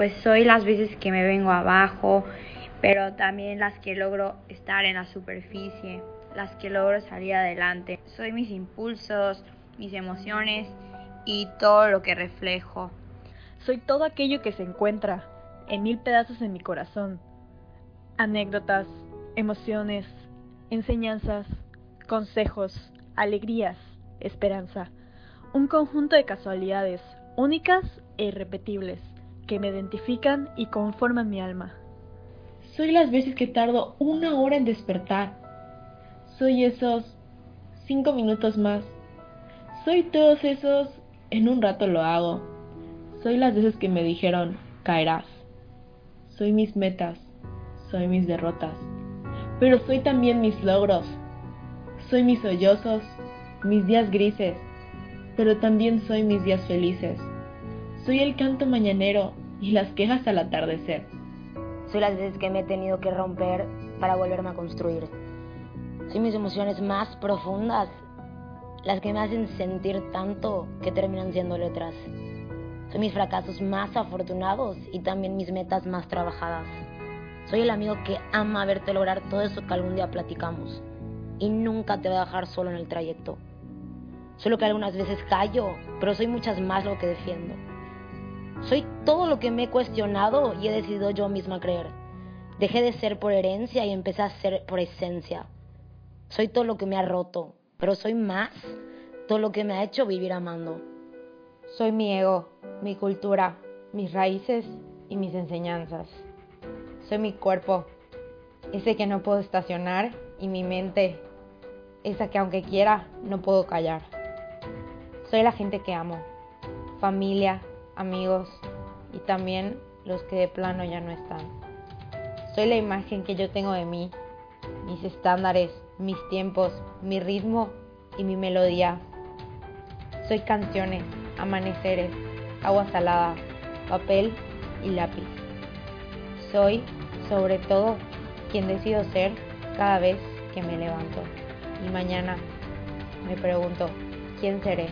pues soy las veces que me vengo abajo, pero también las que logro estar en la superficie, las que logro salir adelante. Soy mis impulsos, mis emociones y todo lo que reflejo. Soy todo aquello que se encuentra en mil pedazos en mi corazón. Anécdotas, emociones, enseñanzas, consejos, alegrías, esperanza. Un conjunto de casualidades únicas e irrepetibles que me identifican y conforman mi alma. Soy las veces que tardo una hora en despertar. Soy esos cinco minutos más. Soy todos esos en un rato lo hago. Soy las veces que me dijeron caerás. Soy mis metas. Soy mis derrotas. Pero soy también mis logros. Soy mis sollozos, mis días grises. Pero también soy mis días felices. Soy el canto mañanero y las quejas al atardecer. Soy las veces que me he tenido que romper para volverme a construir. Soy mis emociones más profundas, las que me hacen sentir tanto que terminan siendo letras. Soy mis fracasos más afortunados y también mis metas más trabajadas. Soy el amigo que ama verte lograr todo eso que algún día platicamos y nunca te va a dejar solo en el trayecto. Solo que algunas veces callo, pero soy muchas más lo que defiendo. Soy todo lo que me he cuestionado y he decidido yo misma creer. Dejé de ser por herencia y empecé a ser por esencia. Soy todo lo que me ha roto, pero soy más todo lo que me ha hecho vivir amando. Soy mi ego, mi cultura, mis raíces y mis enseñanzas. Soy mi cuerpo, ese que no puedo estacionar, y mi mente, esa que aunque quiera no puedo callar. Soy la gente que amo, familia, amigos y también los que de plano ya no están. Soy la imagen que yo tengo de mí, mis estándares, mis tiempos, mi ritmo y mi melodía. Soy canciones, amaneceres, agua salada, papel y lápiz. Soy, sobre todo, quien decido ser cada vez que me levanto. Y mañana me pregunto, ¿quién seré?